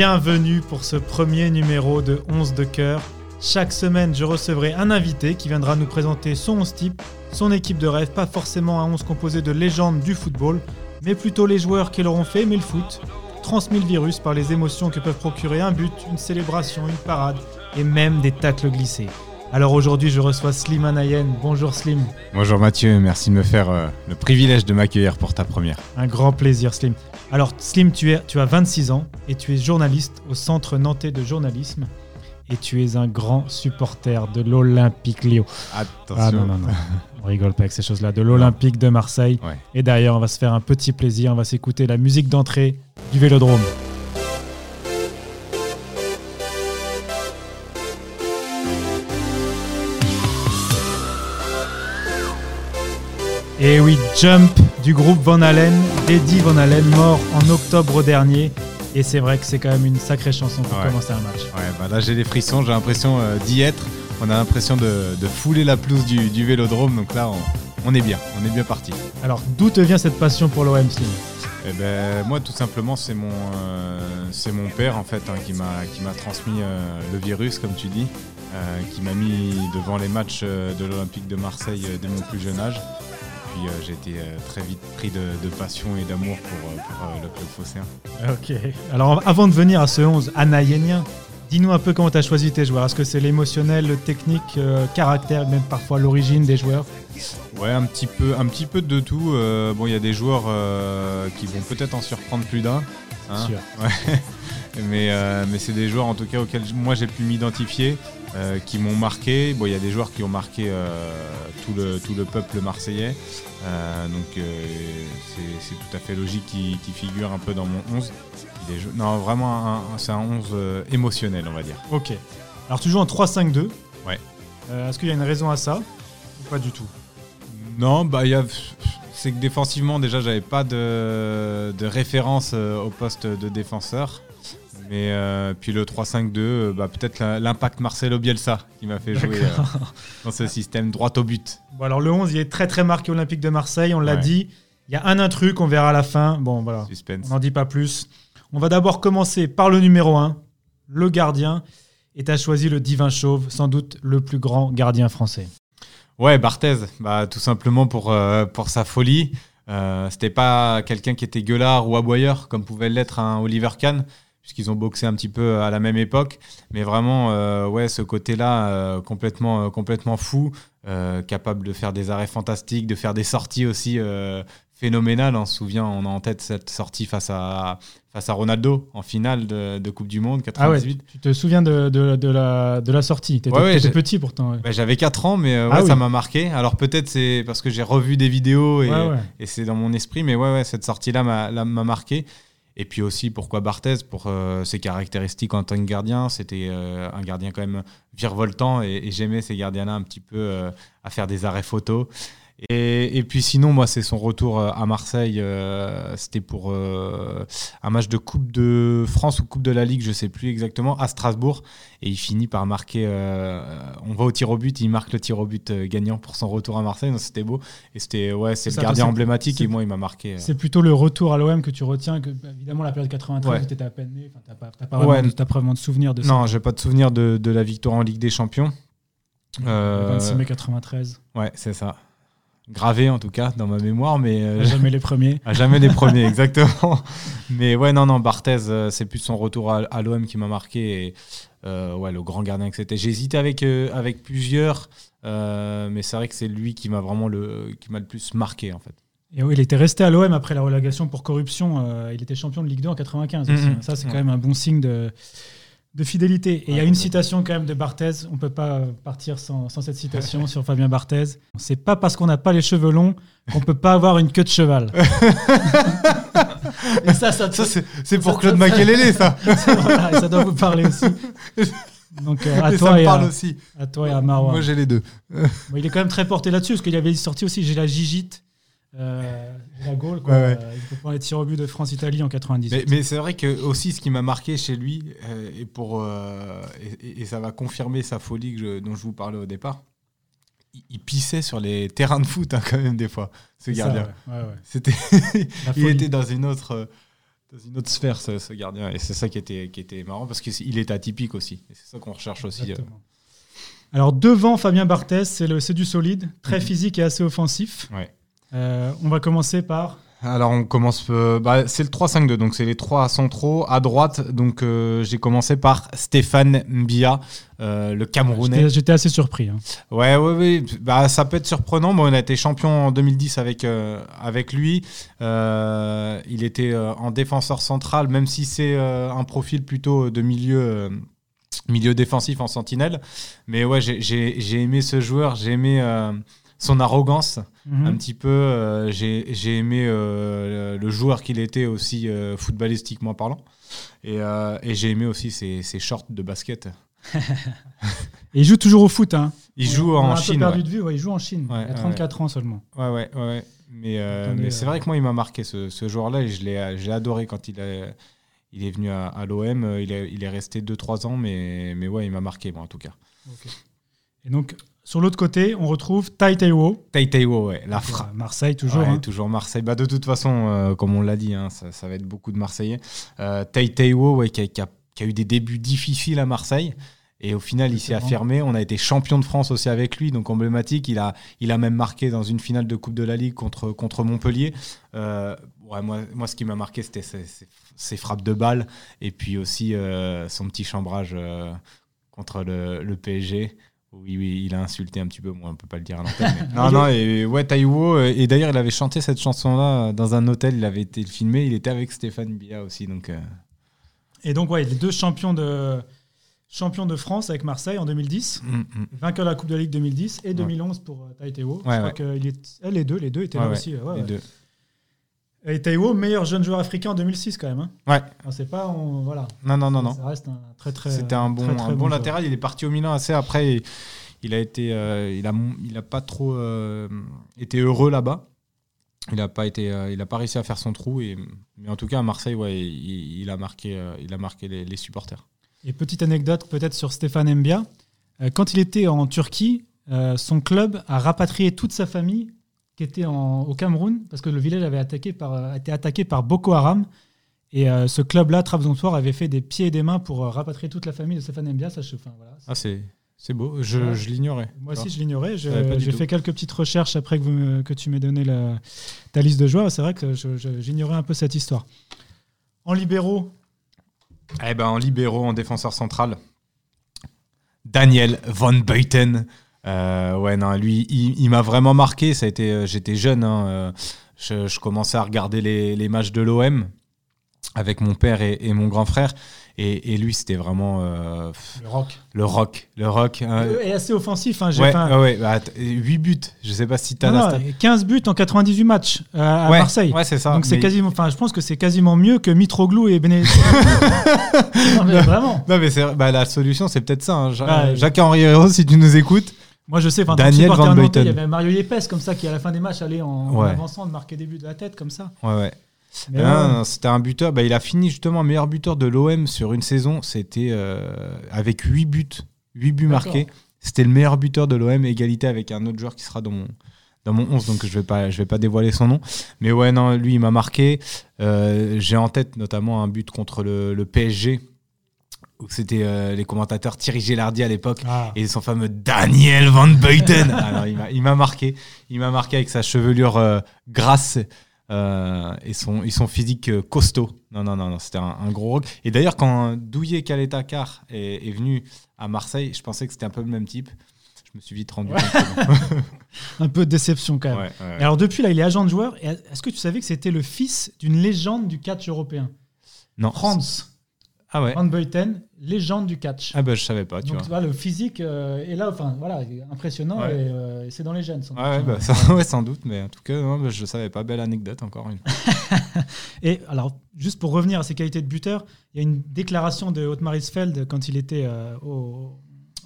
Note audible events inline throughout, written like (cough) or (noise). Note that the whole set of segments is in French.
bienvenue pour ce premier numéro de 11 de cœur. Chaque semaine, je recevrai un invité qui viendra nous présenter son 11 type, son équipe de rêve, pas forcément un 11 composé de légendes du football, mais plutôt les joueurs qui l'auront fait aimer le foot, transmis le virus par les émotions que peuvent procurer un but, une célébration, une parade et même des tacles glissés. Alors aujourd'hui, je reçois Slim Anayen. Bonjour Slim. Bonjour Mathieu, merci de me faire euh, le privilège de m'accueillir pour ta première. Un grand plaisir Slim. Alors Slim, tu, es, tu as 26 ans et tu es journaliste au Centre Nantais de journalisme et tu es un grand supporter de l'Olympique Lyon. Attention. Ah non, non, non. On rigole pas avec ces choses-là. De l'Olympique de Marseille. Ouais. Et d'ailleurs, on va se faire un petit plaisir. On va s'écouter la musique d'entrée du Vélodrome. Et oui, Jump du groupe Van Halen, Eddie Van Halen, mort en octobre dernier. Et c'est vrai que c'est quand même une sacrée chanson pour Ouais. commencer un match. Ouais, bah là j'ai des frissons, j'ai l'impression euh, d'y être. On a l'impression de, de fouler la pelouse du, du vélodrome, donc là on, on est bien, on est bien parti. Alors, d'où te vient cette passion pour l'OM, Slim? Eh ben, moi tout simplement c'est mon, euh, c'est mon père en fait hein, qui m'a qui m'a transmis euh, le virus comme tu dis, euh, qui m'a mis devant les matchs de l'Olympique de Marseille dès mon plus jeune âge. Puis euh, j'ai été euh, très vite pris de, de passion et d'amour pour, euh, pour, le club phocéen. Ok. Alors, avant de venir à ce 11 anayenien, dis-nous un peu comment tu as choisi tes joueurs. Est-ce que c'est l'émotionnel, le technique, euh, caractère, même parfois l'origine des joueurs? Ouais, un petit peu, un petit peu de tout. Bon, il y a des joueurs qui vont peut-être en surprendre plus d'un. hein. Sûr. Ouais. (laughs) mais mais c'est des joueurs en tout cas auxquels moi j'ai pu m'identifier, euh, qui m'ont marqué. Bon, il y a des joueurs qui ont marqué euh, tout, le, tout le peuple marseillais. Euh, donc c'est tout à fait logique qu'ils qu'ils figurent un peu dans mon 11. Il est jou- non, vraiment, c'est un 11 euh, émotionnel, on va dire. Ok. Alors, tu joues en 3-5-2. Ouais. Est-ce qu'il y a une raison à ça Ou pas du tout? Non, bah il y a c'est que défensivement déjà j'avais pas de, de référence euh, au poste de défenseur. Mais euh, puis le 3-5-2, euh, bah, peut-être l'impact Marcelo Bielsa qui m'a fait jouer euh, dans ce système droit au but. Bon, alors, le 11, il est très très marqué Olympique de Marseille, on l'a Ouais. dit. Il y a un intrus, on verra à la fin. Bon, voilà. Suspense. On n'en dit pas plus. On va d'abord commencer par le numéro 1, le gardien. Et tu as choisi le divin chauve, sans doute le plus grand gardien français. Ouais, Barthez, bah, tout simplement pour, euh, pour sa folie. Euh, C'était pas quelqu'un qui était gueulard ou aboyeur comme pouvait l'être un Oliver Kahn, puisqu'ils ont boxé un petit peu à la même époque. Mais vraiment, euh, ouais, ce côté-là, euh, complètement, euh, complètement fou, euh, capable de faire des arrêts fantastiques, de faire des sorties aussi euh, phénoménales. On se souvient, on a en tête cette sortie face à, face à Ronaldo en finale de, de Coupe du Monde Ah ouais, 98. tu te souviens de, de- de la, de la sortie? Tu étais, Ouais, j'ai- petit pourtant. Bah, J'avais 4 ans, mais euh, Ah ça m'a marqué. Alors peut-être c'est parce que j'ai revu des vidéos et, c'est dans mon esprit, mais ouais, ouais cette sortie-là m'a là, m'a marqué. Et puis aussi, pourquoi Barthez Pour euh, ses caractéristiques en tant que gardien. C'était euh, un gardien quand même virevoltant et, j'aimais ces gardiens-là un petit peu euh, à faire des arrêts photos. Et, et puis sinon, moi, c'est son retour euh, à Marseille. euh, C'était pour euh, un match de Coupe de France ou Coupe de la Ligue, je sais plus exactement, à Strasbourg. Et il finit par marquer. euh, on va au tir au but, il marque le tir au but gagnant pour son retour à Marseille. C'était beau. Et c'était ouais, c'est le gardien emblématique. Et moi, il m'a marqué. C'est plutôt le retour à l'OM que tu retiens, que bah, évidemment la période 93, Ouais. tu étais à peine né, enfin, pas, t'as pas, Ouais. vraiment, t'as pas vraiment de souvenir de ça. Non, j'ai pas de souvenir de, de la victoire en Ligue des Champions. Le Euh, 26 mai 93. Ouais, c'est ça. Gravé en tout cas dans ma mémoire, mais euh, Jamais les premiers. À jamais les premiers, (laughs) (laughs) exactement. Mais ouais, non, non, Barthez, euh, c'est plus son retour à, à l'OM qui m'a marqué. Et, euh, ouais, le grand gardien que c'était. J'ai hésité avec, euh, avec plusieurs, mais c'est vrai que c'est lui qui m'a vraiment le, qui m'a le plus marqué en fait. Et oui, il était resté à l'OM après la relégation pour corruption. il était champion de Ligue 2 en 95. aussi. Mhm. Ça, c'est Ouais. quand même un bon signe de, de fidélité. Et il y a une citation quand même de Barthez. On peut pas partir sans, sans cette citation sur Fabien Barthez. C'est pas parce qu'on n'a pas les cheveux longs qu'on peut pas avoir une queue de cheval. (laughs) et ça, ça, Ça, c'est, pour Claude Makelele, ça. (laughs) c'est- voilà, et ça doit vous parler aussi. Donc euh, à, Et toi et à, aussi. à toi et à Marwan. Moi, j'ai les deux. Bon, il est quand même très porté là-dessus, parce qu'il avait sorti aussi J'ai la gigite, euh, la Gaule, quoi. Ouais, ouais. Il peut prendre les tirs au but de France-Italie en 98. Mais, mais c'est vrai que aussi ce qui m'a marqué chez lui, euh, et, pour, euh, et, ça va confirmer sa folie que je- dont je vous parlais au départ, il, il pissait sur les terrains de foot hein, quand même des fois, ce gardien. ouais. C'était, (laughs) il était dans une autre, euh, dans une autre sphère, ce, ce gardien. Et c'est ça qui était, qui était marrant parce qu'il est atypique aussi. Et c'est ça qu'on recherche aussi. Alors devant Fabien Barthez, c'est le- c'est du solide, très Mhm. physique et assez offensif. Ouais. Euh, on va commencer par Alors on commence, euh, bah, c'est le 3-5-2, donc c'est les trois centraux. À droite, donc euh, j'ai commencé par Stéphane Mbia, euh, le Camerounais. J'étais assez surpris. hein. Ouais, ouais, ouais. Bah, ça peut être surprenant. Bon, on a été champion en 2010 avec, avec lui. Il était en défenseur central, même si c'est un profil plutôt de milieu, milieu défensif en sentinelle. Mais ouais, j'ai- aimé ce joueur. J'ai aimé euh, son arrogance Mhm. un petit peu. euh, j'ai aimé euh, le joueur qu'il était aussi euh, footballistiquement parlant. Et, euh, et j'ai aimé aussi ses, ses shorts de basket. (laughs) Et il joue toujours au foot. hein. Il On- joue on en Chine. perdu ouais. de vue. ouais, il joue en Chine. Il a ouais, 34 ans seulement. Ouais, ouais, ouais. Mais, mais c'est vrai que moi, il m'a marqué ce, ce joueur-là et je l'ai, adoré quand il, a- il est venu à, à l'OM. Il est, il est resté 2-3 ans, mais, mais ouais, il m'a marqué, moi, en tout cas. Et donc sur l'autre côté, on retrouve Tai Taiwo. Taitaiwo, ouais, la frappe. euh, Marseille toujours. Ouais, hein. toujours Marseille. Bah, de toute façon, euh, comme on l'a dit, hein, ça, ça va être beaucoup de Marseillais. Euh, Taitaiwo, ouais, qui, a, qui a- qui a eu des débuts difficiles à Marseille. Et au final, il s'est affirmé. On a été champion de France aussi avec lui, donc emblématique. Il a, il a même marqué dans une finale de Coupe de la Ligue contre, contre Montpellier. Euh, ouais, moi, moi, ce qui m'a marqué, c'était ses, ses- ses frappes de balles et puis aussi euh, son petit chambrage euh, contre le, le PSG. Oui, oui, il a insulté un petit peu, moi on peut pas le dire à l'antenne. mais- (laughs) non, non, et ouais, Taiwo, euh, et d'ailleurs il avait chanté cette chanson-là euh, dans un hôtel, il avait été filmé, il était avec Stéphane Bia aussi, donc euh, Et donc ouais, les deux champions de champions de France avec Marseille en 2010. mm, mm. Vainqueur de la Coupe de la Ligue 2010 et 2011 pour euh. Je Ouais, crois ouais. que il est... eh, les deux, les deux étaient Ouais, là ouais, aussi. ouais, les ouais. deux. Et Taiwo, meilleur jeune joueur africain en 2006 quand même. Hein. Ouais, On sait pas, on... voilà. non, non, non, non. Ça reste un très très. C'était un bon, très, très un bon latéral. Il est parti au Milan assez après. et il a été, euh, il a, il a pas trop euh, été heureux là-bas. Il a pas été, euh, il a pas réussi à faire son trou. Et, mais en tout cas à Marseille, ouais, il, il a marqué, il a marqué les, les supporters. Et petite anecdote peut-être sur Stéphane Mbia. Quand il était en Turquie, son club a rapatrié toute sa famille qui était en- au Cameroun parce que le village avait attaqué par, euh, été attaqué par Boko Haram. Et euh, ce club-là, Trabzonspor, avait fait des pieds et des mains pour euh, rapatrier toute la famille de Stéphane Mbia. Ça, je- enfin, voilà. Ah c'est, c'est beau. Je, je l'ignorais. Moi aussi, je l'ignorais. J'ai fait quelques petites recherches après que, vous me- que tu m'aies donné la- ta liste de joueurs. C'est vrai que je- je- j'ignorais un peu cette histoire. En libéraux, Eh ben, en libéraux, en défenseur central, Daniel Van Buiten. Euh, ouais, non, lui, il, il m'a vraiment marqué. Ça a été, euh, j'étais jeune, hein, euh, je, je commençais à regarder les, les matchs de l'OM avec mon père et, et mon grand frère. Et, et lui, c'était vraiment euh, le rock. le rock. Le rock. hein. Et assez offensif. Hein, ouais, un- ouais, bah, att- 8 buts. Je sais pas si tu as Non, non, stat. 15 buts en 98 matchs euh, à ouais, Marseille. Ouais, c'est ça. Donc c'est quasiment, enfin je pense que c'est quasiment mieux que Mitroglou et Benedetto. (laughs) non mais vraiment. Non, mais bah, la solution, c'est peut-être ça. hein. Jacques-Henri Hérault, si tu nous écoutes. Moi je sais, enfin, Daniel Van Buiten. il y avait Mario Yepes comme ça qui à la fin des matchs allait en, avançant de marquer des buts de la tête comme ça. Ouais, ouais. Non, c'était un buteur. Bah, il a fini justement meilleur buteur de l'OM sur une saison. C'était euh, avec 8 buts. 8 buts marqués. C'était le meilleur buteur de l'OM, égalité avec un autre joueur qui sera dans mon, dans mon 11, donc je vais pas, je vais pas dévoiler son nom. Mais ouais, non, lui, il m'a marqué. Euh, J'ai en tête notamment un but contre le, le PSG, c'était euh, les commentateurs Thierry Gélardi à l'époque. Ah. Et son fameux Daniel Van Buiten. (laughs) Alors, il m'a- marqué. Il m'a marqué avec sa chevelure euh, grasse euh, et, son, physique costaud. Non, non, non, non c'était un, un gros rock. Et d'ailleurs, quand Douillet Kaletakar est, est venu à Marseille, je pensais que c'était un peu le même type. Je me suis vite rendu Ouais. compte. (laughs) Un peu de déception quand même. Ouais, alors depuis là, il est agent de joueur. Est-ce que tu savais que c'était le fils d'une légende du catch européen? Non. Franz Ah ouais. Van Buiten, légende du catch. Ah bah je savais pas, tu Donc vois. le physique euh, est là, enfin voilà, impressionnant Ouais. et, euh, et c'est dans les gènes. sans ouais, doute. bah, ça- (laughs) ouais, sans doute, mais en tout cas, non, bah, je savais pas. Belle anecdote, encore une. (laughs) Et alors, juste pour revenir à ses qualités de buteur, il y a une déclaration de Otmar Hitzfeld quand il était euh, au,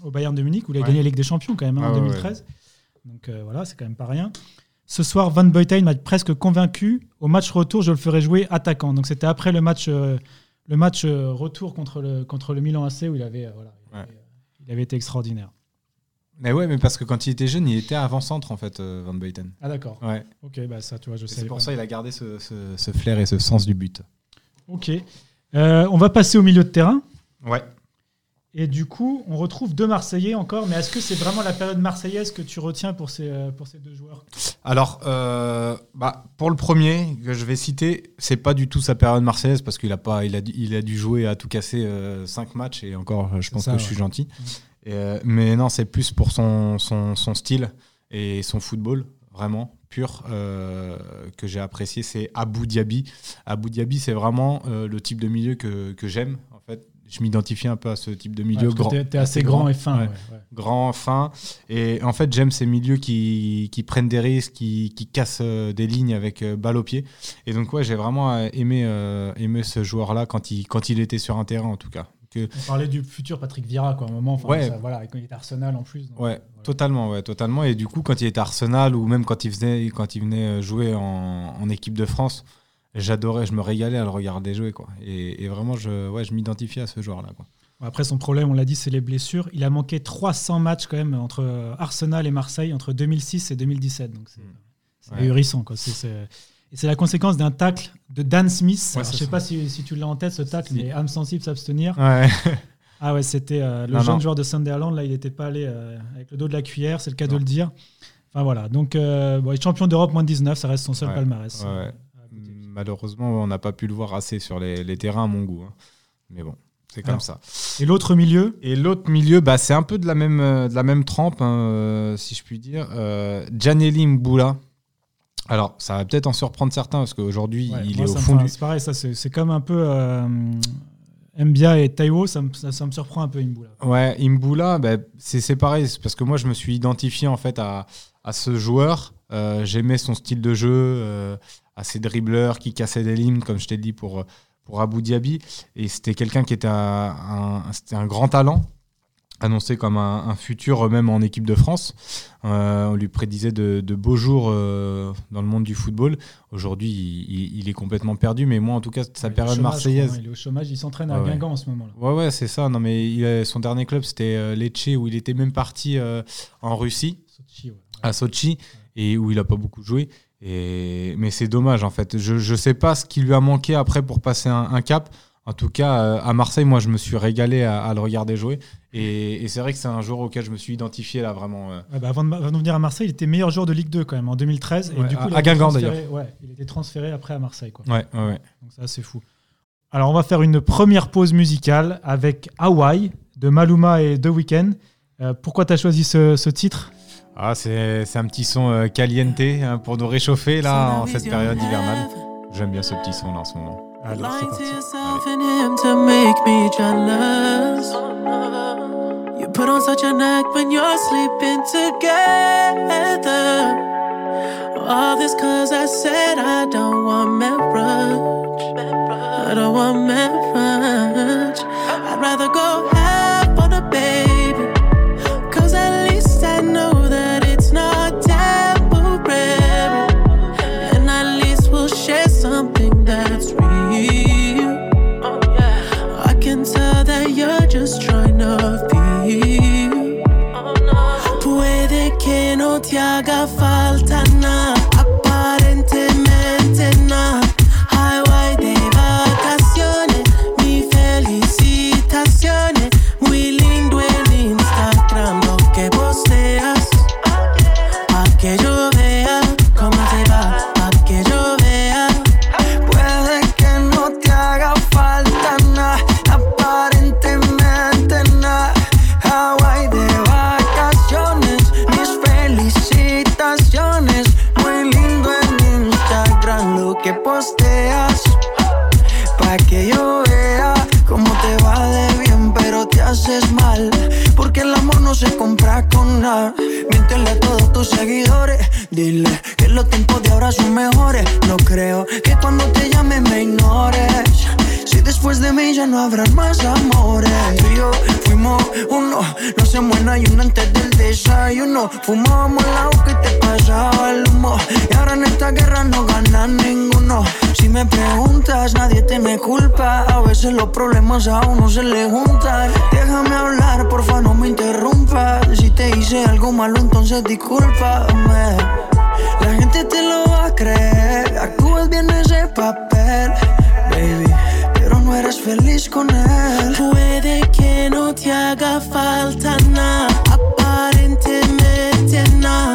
au Bayern de Munich, où il a gagné la Ligue des Champions quand même hein, en ouais, 2013. Donc euh, voilà, c'est quand même pas rien. Ce soir, Van Buiten m'a presque convaincu. Au match retour, je le ferai jouer attaquant. Donc c'était après le match, le match euh, retour contre le, contre le Milan AC où il avait, euh, voilà, il, Ouais. avait, euh, il avait été extraordinaire. Mais ouais, mais parce que quand il était jeune, il était avant-centre, en fait, Van Buiten. Ah d'accord. Ouais. Ok, bah ça, tu vois, je sais. C'est pour ça qu'il a gardé ce, ce- ce flair et ce sens du but. Ok. Euh, on va passer au milieu de terrain. Ouais. Et du coup, on retrouve deux Marseillais encore. Mais est-ce que c'est vraiment la période marseillaise que tu retiens pour ces, euh, pour ces deux joueurs? Alors, euh, bah, pour le premier que je vais citer, c'est pas du tout sa période marseillaise parce qu'il a pas, il a, dû- il a dû jouer à tout casser 5 matchs et encore, je pense ça, que ouais. je suis gentil. Et, euh, mais non, c'est plus pour son, son, son style et son football, vraiment pur, euh, que j'ai apprécié. C'est Abou Diaby. Abou Diaby, c'est vraiment euh, le type de milieu que, que j'aime. Je m'identifie un peu à ce type de milieu Ouais, grand. t'es- T'es assez grand et fin. Ouais grand, fin. Et en fait, j'aime ces milieux qui, qui prennent des risques, qui, qui cassent euh, des lignes avec euh, balle au pied. Et donc, ouais, j'ai vraiment euh, aimé, euh, aimé ce joueur-là quand il, quand il était sur un terrain, en tout cas. Que, On parlait du futur Patrick Vieira, quoi, à un moment. Ouais. ça, voilà, quand il était Arsenal en plus. donc, ouais, voilà. totalement, ouais, totalement. Et du coup, quand il était Arsenal ou même quand il, faisait, quand il venait jouer en, en équipe de France, j'adorais, je me régalais à le regarder jouer. Quoi. Et, et vraiment, je, ouais, je m'identifiais à ce joueur-là. Quoi. Après, son problème, on l'a dit, c'est les blessures. Il a manqué 300 matchs quand même entre Arsenal et Marseille entre 2006 et 2017. Donc c'est Ouais. ahurissant. Quoi. C'est- c'est- Et c'est la conséquence d'un tacle de Dan Smith. Ouais, Alors, je sais ça. pas si, si tu l'as en tête, ce tacle, mais âme sensible, s'abstenir. Ouais. (laughs) Ah ouais, c'était euh, le Non, jeune non. joueur de Sunderland. Là, il n'était pas allé euh, avec le dos de la cuillère, c'est le cas de le dire. Enfin voilà. Donc, euh, bon, champion d'Europe moins de 19, ça reste son seul Ouais. palmarès. Ouais, ouais. Malheureusement, on n'a pas pu le voir assez sur les, les terrains à mon goût. hein. Mais bon, c'est comme Alors. ça. Et l'autre milieu, Et l'autre milieu, bah, c'est un peu de la même, euh, de la même trempe, hein, euh, si je puis dire. Euh, Gianelli Mboula. Alors, ça va peut-être en surprendre certains parce qu'aujourd'hui, ouais, il moi, est au fond du. C'est pareil, ça, c'est comme un peu euh, Mbia et Taiwo, ça, me- ça, ça me surprend un peu Imboula. Ouais, Imbula, bah, c'est pareil, parce que moi je me suis identifié en fait à, à ce joueur. Euh, J'aimais son style de jeu, euh, à ses dribbleurs qui cassaient des lignes, comme je t'ai dit pour, pour Abu Dhabi. Et c'était quelqu'un qui était un, un- grand talent, annoncé comme un, un futur même en équipe de France. Euh, on lui prédisait de, de beaux jours euh, dans le monde du football. Aujourd'hui, il, est complètement perdu, mais moi en tout cas, sa période chômage, marseillaise. crois, hein, il est au chômage, il s'entraîne à ouais. Guingamp en ce moment-là. Ouais, ouais, c'est ça. Non, mais il a- son dernier club, c'était euh, Lecce, où il était même parti euh, en Russie, Sochi, ouais. à Sochi, et où il a pas beaucoup joué. Et... Mais c'est dommage, en fait. Je ne sais pas ce qui lui a manqué après pour passer un, un cap. En tout cas, euh, à Marseille, moi, je me suis régalé à, à le regarder jouer. Et, et c'est vrai que c'est un joueur auquel je me suis identifié, là, vraiment. euh. Ouais, bah, avant, de, avant de venir à Marseille, il était meilleur joueur de Ligue 2 quand même en 2013. Ouais, et du coup, à- il a à été Guingamp, transféré- Ouais, il était transféré après à Marseille. Quoi. Ouais, ouais, ouais. Donc ça, c'est fou. Alors, on va faire une première pause musicale avec Hawaii de Maluma et The Weeknd. Euh, pourquoi tu as choisi ce, ce titre? Ah, c'est c'est un petit son euh, caliente hein, pour nous réchauffer, là, en cette période hivernale. J'aime bien ce petit son, là, en ce moment. Allez, c'est Lying to parti. yourself and him to make me jealous. You put on such an act when you're sleeping together. All this cause I said I don't want marriage. I don't want marriage. I'd rather go it's real. Si después de mí ya no habrá más amores. Tú y yo fuimos uno, no hacemos nada y uno antes del desayuno. Fumábamos el agua que te pasaba el humo. Y ahora en esta guerra no gana ninguno. Si me preguntas, nadie te me culpa. A veces los problemas a uno se le juntan. Déjame hablar, porfa, no me interrumpas. Si te hice algo malo, entonces discúlpame. La gente te lo va a creer. Actúas bien ese papel, baby. eres feliz con él. Puede que no te haga falta nada, aparentemente nada.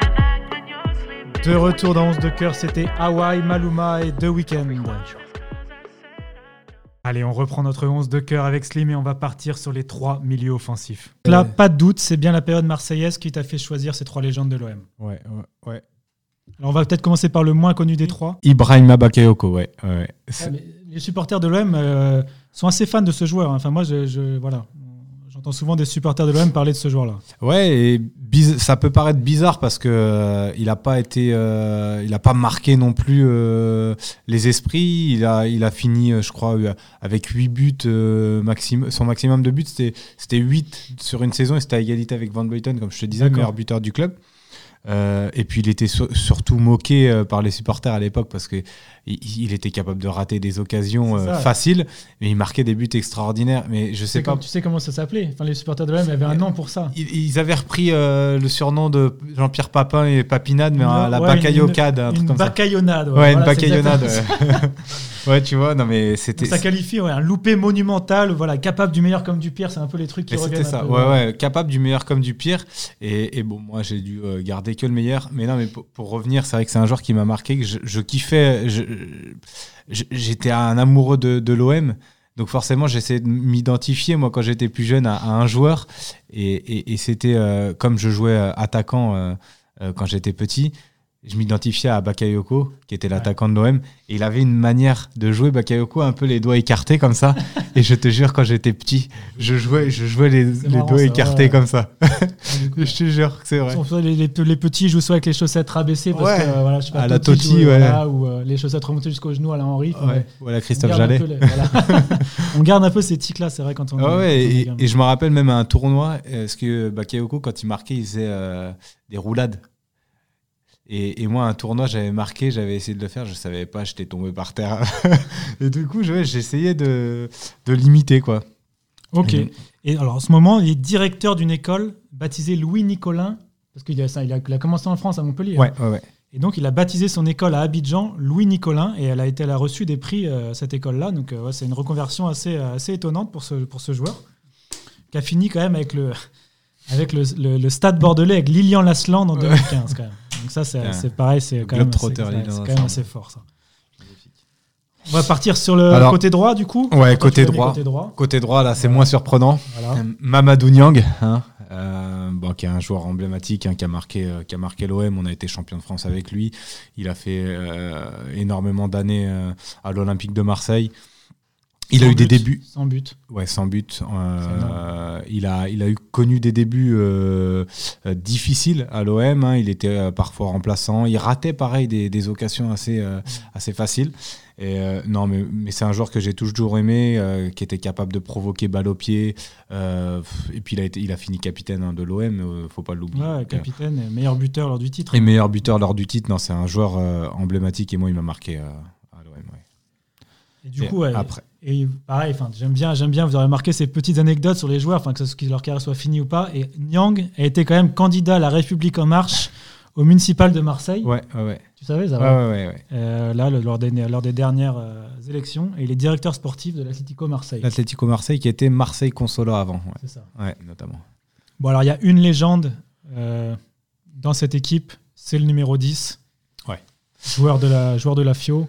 An act when you're sleeping. De retour dans 11 de cœur, c'était Hawaii, Maluma et The Weeknd. Allez, on reprend notre 11 de cœur avec Slim et on va partir sur les trois milieux offensifs. Là, pas de doute, c'est bien la période marseillaise qui t'a fait choisir ces trois légendes de l'OM. Ouais, ouais, ouais. Alors, on va peut-être commencer par le moins connu des trois. Ibrahima Bakayoko, ouais. mais les supporters de l'OM euh, sont assez fans de ce joueur. hein. Enfin, moi, je, je- voilà. J'entends souvent des supporters de l'OM parler de ce joueur-là. Ouais, et ça peut paraître bizarre parce que euh, il a pas été, euh, il a pas marqué non plus euh, les esprits. Il a, il a fini, je crois, avec 8 buts maximum. Son maximum de buts, c'était, c'était 8 sur une saison et c'était à égalité avec Van Buyten, comme je te disais, meilleur buteur du club. Euh, et puis il était sur- surtout moqué euh, par les supporters à l'époque parce que il, était capable de rater des occasions euh, faciles, mais il marquait des buts extraordinaires. Mais je sais pas. comme- tu sais comment ça s'appelait enfin, Les supporters de l'OM avaient un nom pour ça. Ils, ils avaient repris le surnom de Jean-Pierre Papin et Papinade, mais Une- la ouais, Bacayocade, un Une truc comme ça. bacaillonnade. Ouais, une Voilà, c'est bacaillonnade. (laughs) Ouais. Tu vois, non mais c'était. Ça qualifie ouais, un loupé monumental, voilà, capable du meilleur comme du pire, c'est un peu les trucs qui reviennent. c'était ça, peu. ouais, ouais, capable du meilleur comme du pire. Et, et bon, moi, j'ai dû euh, garder que le meilleur. Mais non, mais pour, pour revenir, c'est vrai que c'est un joueur qui m'a marqué, que je, je kiffais. J'étais un amoureux de, de l'OM. Donc forcément, j'essayais de m'identifier, moi, quand j'étais plus jeune, à, à un joueur. Et, et- et c'était euh, comme je jouais euh, attaquant euh, euh, quand j'étais petit. Je m'identifiais à Bakayoko, qui était l'attaquant de l'OM, et il avait une manière de jouer Bakayoko un peu les doigts écartés comme ça. (laughs) et je te jure, quand j'étais petit, je jouais, je jouais les, les marrant, doigts écartés comme ça. Coup, (laughs) je te jure que c'est vrai. Les, les- les petits jouent soit avec les chaussettes rabaissées parce Ouais. que euh, voilà, je sais pas, À la Totti ouais. voilà, ou euh, les chaussettes remontées jusqu'au genou à la Henri. Ouais. Voilà on Christophe Jallet. voilà. (laughs) on garde un peu ces tics là, c'est vrai quand on. Ah on et, je me rappelle même à un tournoi, euh, parce que Bakayoko, quand il marquait, il faisait euh, des roulades. Et, et moi, un tournoi, j'avais marqué, j'avais essayé de le faire, je savais pas, j'étais tombé par terre. (laughs) et du coup, j'essayais de, de l'imiter, quoi. Ok. Et- Et alors en ce moment, il est directeur d'une école baptisée Louis Nicolin parce qu'il a, ça, il a, il a commencé en France à Montpellier. hein. Ouais, ouais, ouais. Et donc, il a baptisé son école à Abidjan, Louis Nicolin, et elle a, été, elle a reçu des prix, euh, cette école-là. Donc, euh, ouais, c'est une reconversion assez, euh, assez étonnante pour ce, pour ce joueur, qui a fini quand même avec le, avec le, le- le stade bordelais, avec Lilian Lasland en 2015, quand même. Donc, ça, c'est Ouais. c'est pareil, c'est quand, même assez, quand même fort, ça. On va partir sur le Alors- côté droit, du coup. Ouais, côté droit. Côté droit. Côté droit, là, c'est Voilà. moins surprenant. Voilà. Euh, Mamadou Niang, hein, euh, bon, qui est un joueur emblématique, hein, qui a marqué, euh, qui a marqué l'OM. On a été champion de France avec lui. Il a fait euh, énormément d'années euh, à l'Olympique de Marseille. Il a eu des but, débuts, Sans but. ouais, sans but. Euh, il a, il a eu connu des débuts euh, euh, difficiles à l'OM. hein. Il était parfois remplaçant. Il ratait pareil des, des occasions assez, assez faciles. Et non, mais, mais c'est un joueur que j'ai toujours aimé, qui était capable de provoquer balle au pied. Et puis il a, été, il a fini capitaine hein, de l'OM, faut pas l'oublier. Ouais, capitaine, et meilleur buteur lors du titre. et meilleur buteur lors du titre. Non, c'est un joueur emblématique et moi il m'a marqué à l'OM. ouais. Et du Et coup, ouais, après. Et pareil, j'aime bien, j'aime bien. Vous aurez marqué ces petites anecdotes sur les joueurs, que, ce- que leur carrière soit finie ou pas. Et Nyang a été quand même candidat à la République en marche au municipal de Marseille. Ouais, ouais. Tu savais ça Ouais, va ouais, ouais, ouais. Euh, Là, le- lors des, lors des dernières euh, élections, et il est directeur sportif de l'Atlético Marseille. L'Atlético Marseille qui était Marseille Consola avant. C'est ça. Ouais, notamment. Bon, alors il y a une légende euh, dans cette équipe, c'est le numéro 10. Ouais. Joueur de la, joueur de la FIO.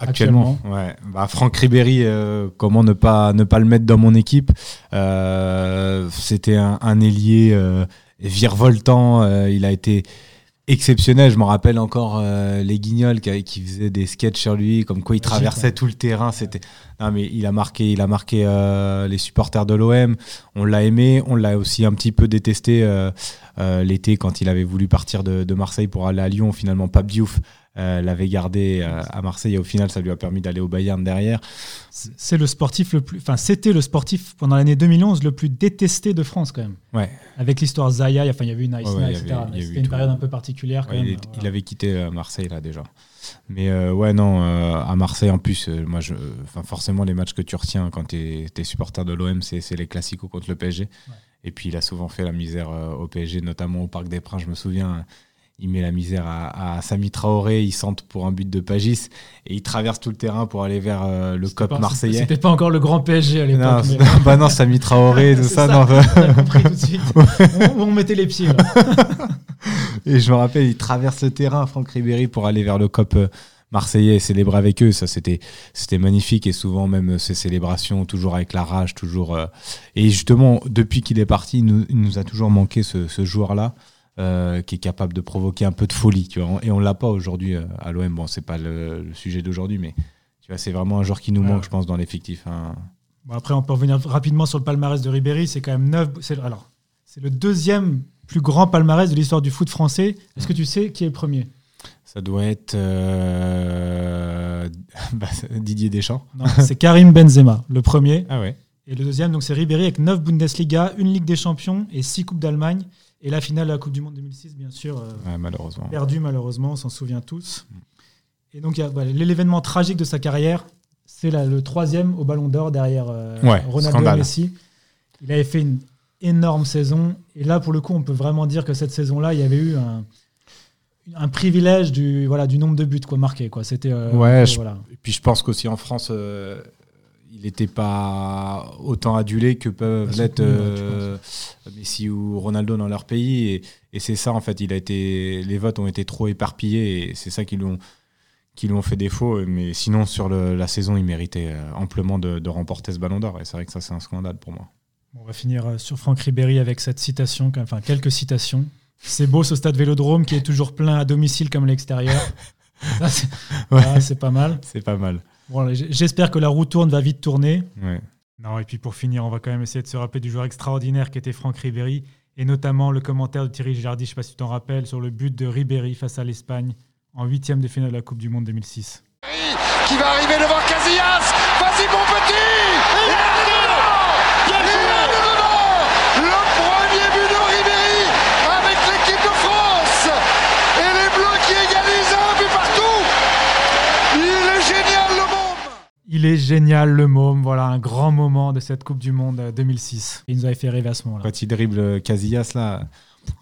Actuellement, ouais. Bah, Franck Ribéry, euh, comment ne pas, ne pas le mettre dans mon équipe Euh, C'était un, un ailier euh, virevoltant. euh, il a été exceptionnel. Je me rappelle encore euh, les Guignols qui, qui faisaient des sketchs sur lui, comme quoi il traversait tout le terrain. C'était non mais il a marqué, il a marqué euh, les supporters de l'OM. On l'a aimé, on l'a aussi un petit peu détesté l'été quand il avait voulu partir de, de Marseille pour aller à Lyon. Finalement, Pape Diouf euh, l'avait gardé euh, à Marseille et au final, ça lui a permis d'aller au Bayern derrière. C'est le sportif le plus. Enfin, c'était le sportif pendant l'année 2011 le plus détesté de France, quand même. Ouais. Avec l'histoire Zaya, enfin, il y avait une Ouais, Aïsna, etc. C'était une tout. période un peu particulière, quand Ouais, même. il voilà. avait quitté euh, Marseille là déjà. Mais euh, ouais, non, euh, à Marseille en plus, euh, moi, je, enfin, forcément, les matchs que tu retiens quand tu es, supporter de l'OM, c'est les classicos contre le PSG. Et puis, il a souvent fait la misère au PSG, notamment au Parc des Princes. Je me souviens, il met la misère à, à Sami Traoré, il centre pour un but de Pagis et il traverse tout le terrain pour aller vers euh, le COP pas- marseillais. C'était pas encore le grand PSG à Non, l'époque. mais- c'est- bah non, Sami Traoré, (laughs) tout ça. ça. non, bah- On compris tout de suite. (laughs) on, on mettait les pieds. là. (laughs) Et je me rappelle, il traverse le terrain, Franck Ribéry, pour aller vers le COP euh, marseillais et célébrer avec eux. Ça, c'était, c'était magnifique. Et souvent, même euh, ces célébrations, toujours avec la rage, toujours. euh, Et justement, depuis qu'il est parti, il nous, il nous a toujours manqué ce, ce joueur-là. Euh, qui est capable de provoquer un peu de folie, tu vois. Et on l'a pas aujourd'hui euh, à l'OM. Bon, c'est pas le, le sujet d'aujourd'hui, mais tu vois, c'est vraiment un joueur qui nous Ouais, manque, je pense, dans l'effectif. hein. Bon, après, on peut revenir rapidement sur le palmarès de Ribéry. C'est quand même 9. C'est, alors, c'est le deuxième plus grand palmarès de l'histoire du foot français. Est-ce que tu sais qui est le premier? Ça doit être euh, (laughs) bah, Didier Deschamps. Non, c'est Karim Benzema, le premier. Ah ouais. Et le deuxième, donc c'est Ribéry avec 9 Bundesliga, une Ligue des Champions et 6 Coupes d'Allemagne. Et la finale de la Coupe du Monde 2006, bien sûr, euh, Ouais, malheureusement. perdue malheureusement, on s'en souvient tous. Et donc, voilà, l'événement tragique de sa carrière, c'est le troisième au Ballon d'Or derrière euh, Ouais, Ronaldo scandale. et Messi. Il avait fait une énorme saison. Et là, pour le coup, on peut vraiment dire que cette saison-là, il y avait eu un, un privilège du, voilà, du nombre de buts quoi, marqués. Quoi. C'était, euh, Ouais, je- voilà. Et puis je pense qu'aussi en France, euh, il n'était pas autant adulé que peuvent l'être euh, Messi ou Ronaldo dans leur pays. Et, et c'est ça, en fait, il a été, les votes ont été trop éparpillés et c'est ça qui lui ont, qui lui ont fait défaut. Mais sinon, sur le- la saison, il méritait euh, amplement de, de remporter ce ballon d'or. Et c'est vrai que ça, c'est un scandale pour moi. On va finir euh, sur Franck Ribéry avec cette citation, enfin quelques citations. C'est beau ce stade Vélodrome qui est toujours plein à domicile comme à l'extérieur. (laughs) Ça, c'est Ouais. ouais, c'est pas mal. C'est pas mal. Bon, J'espère que la roue tourne va vite tourner. Ouais. Non, et puis pour finir, on va quand même essayer de se rappeler du joueur extraordinaire qui était Franck Ribéry, et notamment le commentaire de Thierry Gilardi, je ne sais pas si tu t'en rappelles, sur le but de Ribéry face à l'Espagne en huitième de finale de la Coupe du Monde 2006. qui va arriver devant Casillas? Vas-y mon petit Il est dedans Il est dedans Le premier but de Ribéry avec l'équipe de France Et les Bleus qui égalisent un but partout Il est génial le monde Il est génial, le môme. Voilà, un grand moment de cette Coupe du Monde euh, 2006. Il nous avait fait rêver à ce moment-là. Quand il dribble Casillas, là,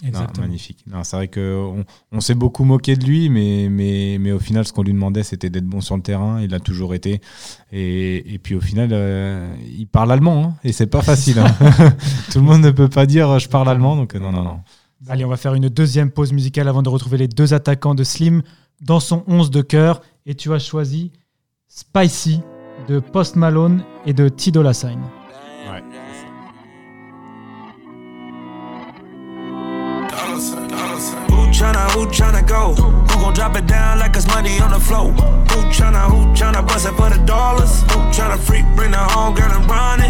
Non, Exactement. magnifique. Non, c'est vrai qu'on on, s'est beaucoup moqué de lui, mais, mais, mais au final, ce qu'on lui demandait, c'était d'être bon sur le terrain. Il a toujours été. Et, et puis au final, euh, il parle allemand. hein, et c'est pas facile. hein. (laughs) (laughs) Tout le monde ne peut pas dire euh, je parle allemand. Donc euh, non, non, non. Allez, on va faire une deuxième pause musicale avant de retrouver les deux attaquants de Slim dans son 11 de cœur. Et tu as choisi Spicy de Post Malone et de Tidola Sign. Who tryna, who tryna go? Who gon' drop it down like it's money on the floor? Who tryna, who tryna bust it for the dollars? Who tryna freak, bring the home girl and run it?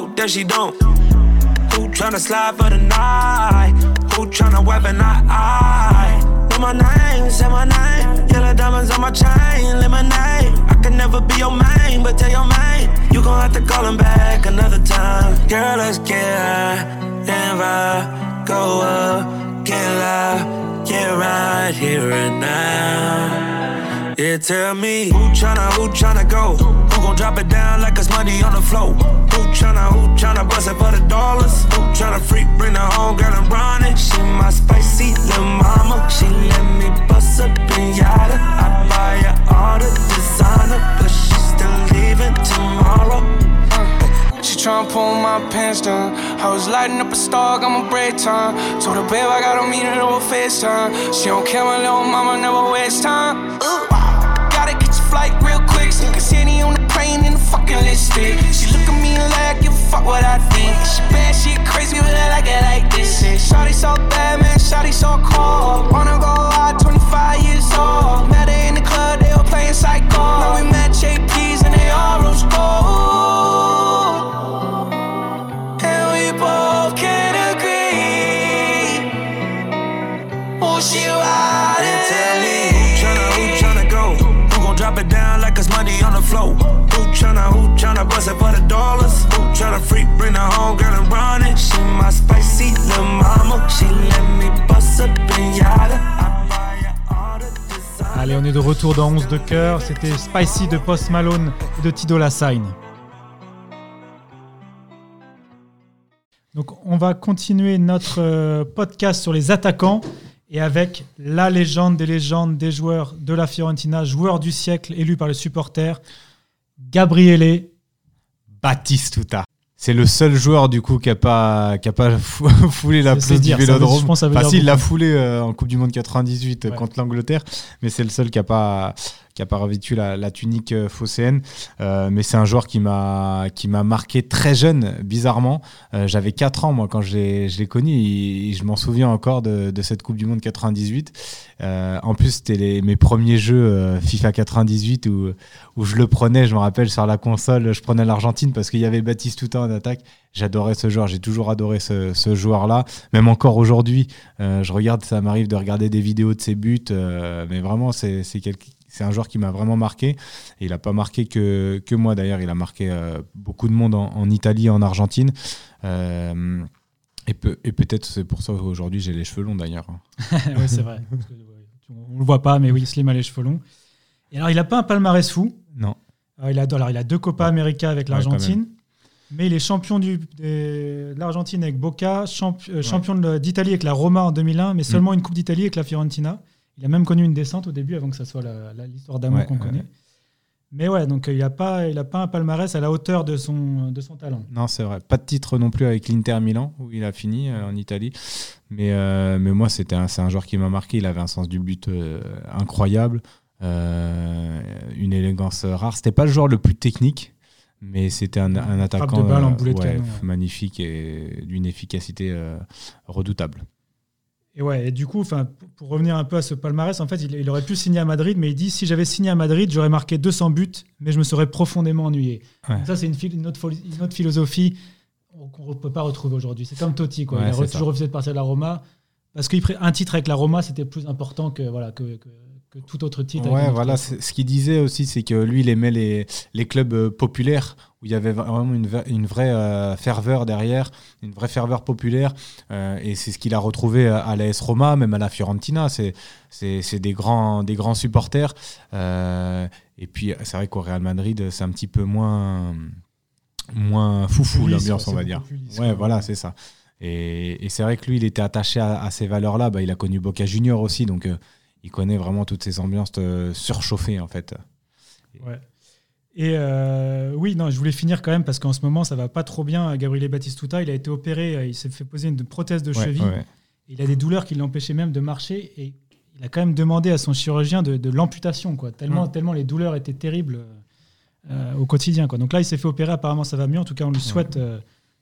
Hope that she don't? Who tryna slide for the night? Who tryna weapon I? Say my name, say my name. Yellow diamonds on my chain, lemonade. I can never be your main, but tell your main. You gon' have to call him back another time. Girl, let's get high ride. Go up, get loud, get right here and now. Yeah, tell me who tryna, who tryna go? Who gon' drop it down like it's money on the floor? Who tryna, who tryna bust it for the dollars? Who tryna freak, bring the home girl and run it? She my spicy little mama. She let me bust a pinata. I buy her all the designer, but she still leaving tomorrow. Uh, she tryna pull my pants down. I was lighting up a star, got my break time. Told her, babe, I gotta a meeting over FaceTime. She don't care, my little mama never waste time. Ooh. Gotta catch a flight real quick. So you can see me on in the fucking lipstick. Eh? She look at me like, a fuck what I think. She bad, she crazy, but I like it like this. Yeah, Shawty so bad, man, Shawty so cold. Wanna go out, 25 years old. Met her in the club, they were playing psycho. Now we match APs Allez, on est de retour dans 11 de cœur. C'était Spicy de Post Malone et de Tido La Sign. Donc, on va continuer notre euh, podcast sur les attaquants et avec la légende des légendes des joueurs de la Fiorentina, joueur du siècle élu par les supporters, Gabriele. Batistuta. C'est le seul joueur du coup qui a pas qui a pas (laughs) fou- foulé la pelouse du Vélodrome. Enfin, si, il l'a foulé euh, en Coupe du Monde 98 euh, Ouais. contre l'Angleterre, mais c'est le seul qui a pas qui a pas revêtu la, tunique euh, phocéenne. Euh, mais c'est un joueur qui m'a qui m'a marqué très jeune, bizarrement. Euh, J'avais 4 ans moi quand je l'ai connu je m'en souviens encore de, de cette Coupe du Monde 98. Euh, en plus, c'était mes premiers jeux FIFA 98 où où je le prenais, je me rappelle sur la console, je prenais l'Argentine parce qu'il y avait Batistuta en attaque. J'adorais ce joueur, j'ai toujours adoré ce, ce joueur-là. Même encore aujourd'hui, je regarde, ça m'arrive de regarder des vidéos de ses buts, mais vraiment, c'est quelqu'un- c'est un joueur qui m'a vraiment marqué. Et il n'a pas marqué que, que moi d'ailleurs, il a marqué euh, beaucoup de monde en, en Italie et en Argentine. Euh, et peut- et peut-être c'est pour ça qu'aujourd'hui j'ai les cheveux longs d'ailleurs. (laughs) ouais, c'est vrai. Parce que, ouais, on le voit pas, mais oui, Slim a les cheveux longs. Et alors, il a pas un palmarès fou. Non. Alors, il, a, alors, il a deux Copa. América avec Ouais, l'Argentine. mais il est champion du, de l'Argentine avec Boca, champ- euh, champion de- d'Italie avec la Roma en 2001, Mm. mais seulement une Coupe d'Italie avec la Fiorentina. Il a même connu une descente au début avant que ça soit l'histoire d'amour Ouais, qu'on ouais, connaît. Mais ouais, donc euh, il n'a pas, il a pas un palmarès à la hauteur de son, de son talent. Non, c'est vrai. Pas de titre non plus avec l'Inter Milan, où il a fini euh, en Italie. Mais, euh, mais moi, c'était un, c'est un joueur qui m'a marqué. Il avait un sens du but euh, incroyable, une élégance rare. C'était pas le joueur le plus technique, mais c'était un, un attaquant de balle en boulet de ouais, canon, f- ouais. magnifique et d'une efficacité redoutable. Et ouais, et du coup, enfin, pour- revenir un peu à ce palmarès, en fait, il, il aurait pu signer à Madrid, mais il dit si j'avais signé à Madrid, j'aurais marqué 200 buts, mais je me serais profondément ennuyé. Ouais. Ça, c'est une, autre, foli- une autre philosophie qu'on ne peut pas retrouver aujourd'hui. C'est comme Totti, quoi. Ouais, il a toujours refusé de partir de la Roma parce qu'un titre avec la Roma, c'était plus important que voilà que, que, que tout autre titre. Ouais, voilà. Ce qu'il disait aussi, c'est que lui, il aimait les, les clubs euh, populaires où il y avait vraiment une, une vraie euh, ferveur derrière, une vraie ferveur populaire. euh, et c'est ce qu'il a retrouvé à, à l'AS Roma, même à la Fiorentina. C'est des grands, des grands supporters. Euh, et puis, c'est vrai qu'au Real Madrid, c'est un petit peu moins, moins foufou l'ambiance, on va dire. Ouais, voilà, c'est ça. Et, et c'est vrai que lui, il était attaché à, à ces valeurs-là. Bah, il a connu Boca Junior aussi, donc il connaît vraiment toutes ces ambiances euh, surchauffées, en fait. Ouais. Et euh, oui, non, je voulais finir quand même parce qu'en ce moment, ça va pas trop bien à Gabriele Batistuta. Il a été opéré, euh, il s'est fait poser une prothèse de Ouais, cheville. ouais. Il a des douleurs qui l'empêchaient même de marcher et il a quand même demandé à son chirurgien de, de l'amputation, quoi. Tellement, tellement les douleurs étaient terribles euh, au quotidien, quoi. Donc là, il s'est fait opérer. Apparemment, ça va mieux. En tout cas, on lui souhaite euh,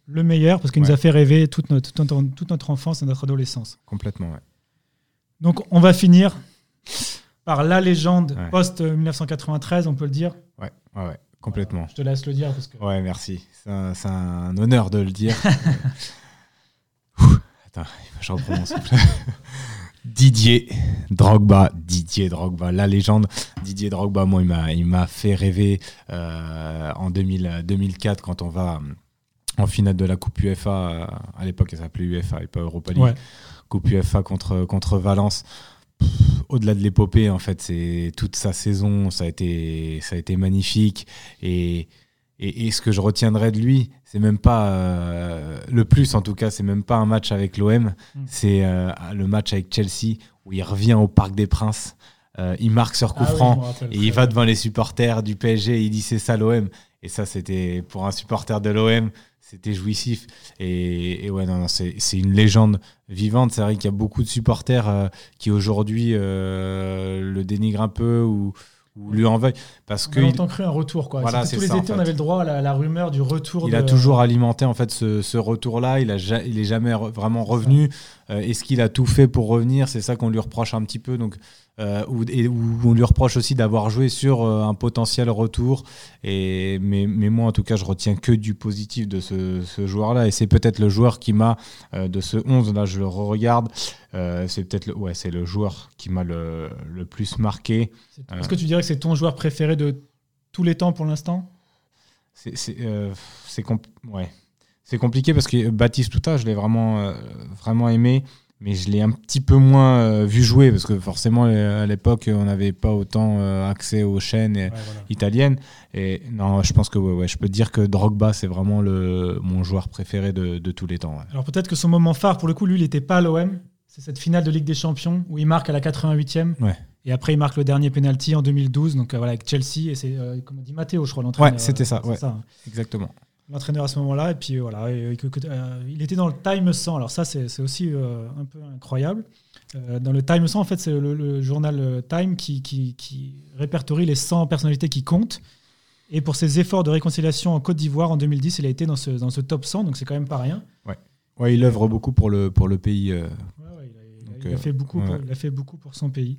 le meilleur parce qu'il nous a fait rêver toute notre, toute notre, toute notre enfance et notre adolescence. Complètement, ouais. Donc, on va finir par la légende Ouais. post 1993, on peut le dire. Ouais, ouais, ouais, complètement. Je te laisse le dire parce que. Ouais, merci. C'est un, honneur de le dire. (laughs) Ouh, Attends, je reprends mon souffle. (laughs) Didier Drogba, Didier Drogba, la légende. Didier Drogba, moi, il m'a, fait rêver euh, en 2000, 2004 quand on va euh, en finale de la Coupe UEFA. euh, À l'époque, elle s'appelait UEFA et pas Europa League. Ouais. Coupe UEFA contre, contre Valence. Au-delà de l'épopée, en fait, c'est toute sa saison, ça a été, ça a été magnifique. Et, et, et ce que je retiendrai de lui, c'est même pas euh, le plus, en tout cas, c'est même pas un match avec l'OM, Mm. c'est euh, le match avec Chelsea où il revient au Parc des Princes, euh, il marque sur coup Ah franc et il va devant les supporters du PSG et il dit c'est ça l'OM. Et ça, c'était pour un supporter de l'OM, c'était jouissif. Et, et ouais, non, non, c'est une légende vivante. C'est vrai qu'il y a beaucoup de supporters euh, qui aujourd'hui euh, le dénigrent un peu ou, ou lui en veulent. Parce On que a il- cru un retour. Quoi. Voilà, tous les ça, étés, on fait. avait le droit à la, la rumeur du retour il de... a toujours alimenté en fait ce, ce retour-là. Il a ja- il est jamais re- vraiment revenu. Euh, Est-ce qu'il a tout fait pour revenir? C'est ça qu'on lui reproche un petit peu. Donc, euh, et où on lui reproche aussi d'avoir joué sur euh, un potentiel retour. Et mais, mais moi, en tout cas, je retiens que du positif de ce, ce joueur-là. Et c'est peut-être le joueur qui m'a de ce 11 là, je le regarde. C'est peut-être le, ouais, c'est le joueur qui m'a le, le plus marqué. Est-ce que tu dirais que c'est ton joueur préféré de tous les temps pour l'instant? C'est c'est, euh, c'est ouais. C'est compliqué parce que Baptiste Touta, je l'ai vraiment, euh, vraiment aimé, mais je l'ai un petit peu moins euh, vu jouer parce que forcément, euh, à l'époque, on n'avait pas autant euh, accès aux chaînes Ouais, voilà. italiennes. Et non, je pense que ouais, ouais, je peux dire que Drogba, c'est vraiment le, mon joueur préféré de, de tous les temps. ouais. Alors peut-être que son moment phare, pour le coup, lui, il n'était pas à l'OM. C'est cette finale de Ligue des Champions où il marque à la 88e. Ouais. Et après, il marque le dernier penalty en 2012, donc voilà, avec Chelsea. Et c'est, comme on dit, Matteo, je crois, l'entraîneur. Ouais, c'était ça, hein. Exactement. L'entraîneur à ce moment-là. Et puis voilà, euh, il était dans le Time 100. Alors ça, c'est, aussi euh, un peu incroyable. Euh, dans le Time 100, en fait, c'est le, le journal Time qui, qui- qui répertorie les 100 personnalités qui comptent. Et pour ses efforts de réconciliation en Côte d'Ivoire en 2010, il a été dans ce, dans ce top 100, donc c'est quand même pas rien. Ouais, il œuvre beaucoup pour le, pour le pays. euh, Ouais, ouais, il, a, il a- Donc, il a fait beaucoup ouais. pour, il a fait beaucoup pour son pays.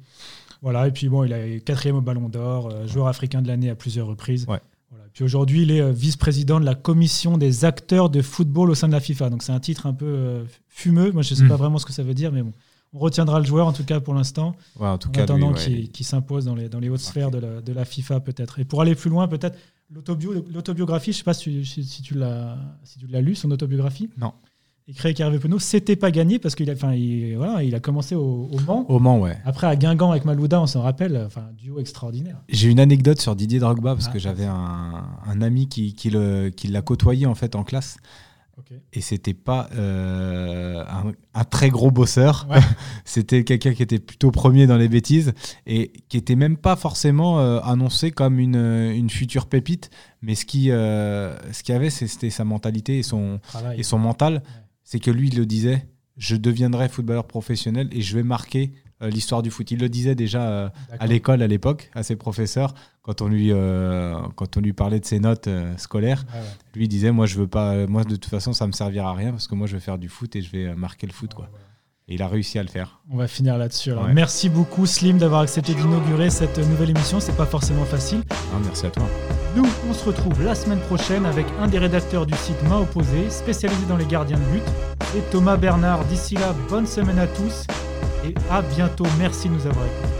Voilà, et puis bon, il a quatrième au Ballon d'Or, joueur africain de l'année à plusieurs reprises. Ouais. Voilà. Puis aujourd'hui, il est euh, vice-président de la commission des acteurs de football au sein de la FIFA. Donc c'est un titre un peu euh, fumeux. Moi, je ne sais Mm. pas vraiment ce que ça veut dire, mais bon. On retiendra le joueur en tout cas pour l'instant, ouais, en tout en cas, lui, attendant ouais, qu'il qu'il s'impose dans les, dans les hautes sphères de la, de la FIFA peut-être. Et pour aller plus loin, peut-être l'autobio- l'autobiographie, je ne sais pas si, si- si tu l'as si tu l'as lu, son autobiographie? Non. Écrit avec Hervé Penaud, c'était pas gagné parce qu'il a, il, voilà, il a commencé au, au Mans. Au Mans, ouais. Après, à Guingamp avec Malouda, on s'en rappelle, enfin, un duo extraordinaire. J'ai une anecdote sur Didier Drogba parce Ah. que j'avais un, un ami qui, qui le- qui l'a côtoyé en fait en classe. et c'était pas euh, un, un très gros bosseur. Ouais. (laughs) c'était quelqu'un qui était plutôt premier dans les bêtises et qui était même pas forcément euh, annoncé comme une, une future pépite. Mais ce qui, euh, ce qu'il y avait, c'était sa mentalité et son, Travail. et son mental. C'est que lui, il le disait je deviendrai footballeur professionnel et je vais marquer euh, l'histoire du foot. Il le disait déjà euh, à l'école à l'époque, à ses professeurs, quand on lui, euh, quand on lui parlait de ses notes scolaires. Ouais. Lui il disait moi je veux pas moi de toute façon ça me servira à rien parce que moi je vais faire du foot et je vais marquer le foot quoi. Et il a réussi à le faire. On va finir là-dessus. Ouais. Merci beaucoup, Slim, d'avoir accepté d'inaugurer cette nouvelle émission. C'est pas forcément facile. Ah, merci à toi. Nous, on se retrouve la semaine prochaine avec un des rédacteurs du site Main Opposée, spécialisé dans les gardiens de but, et Thomas Bernard. D'ici là, bonne semaine à tous et à bientôt. Merci de nous avoir écoutés.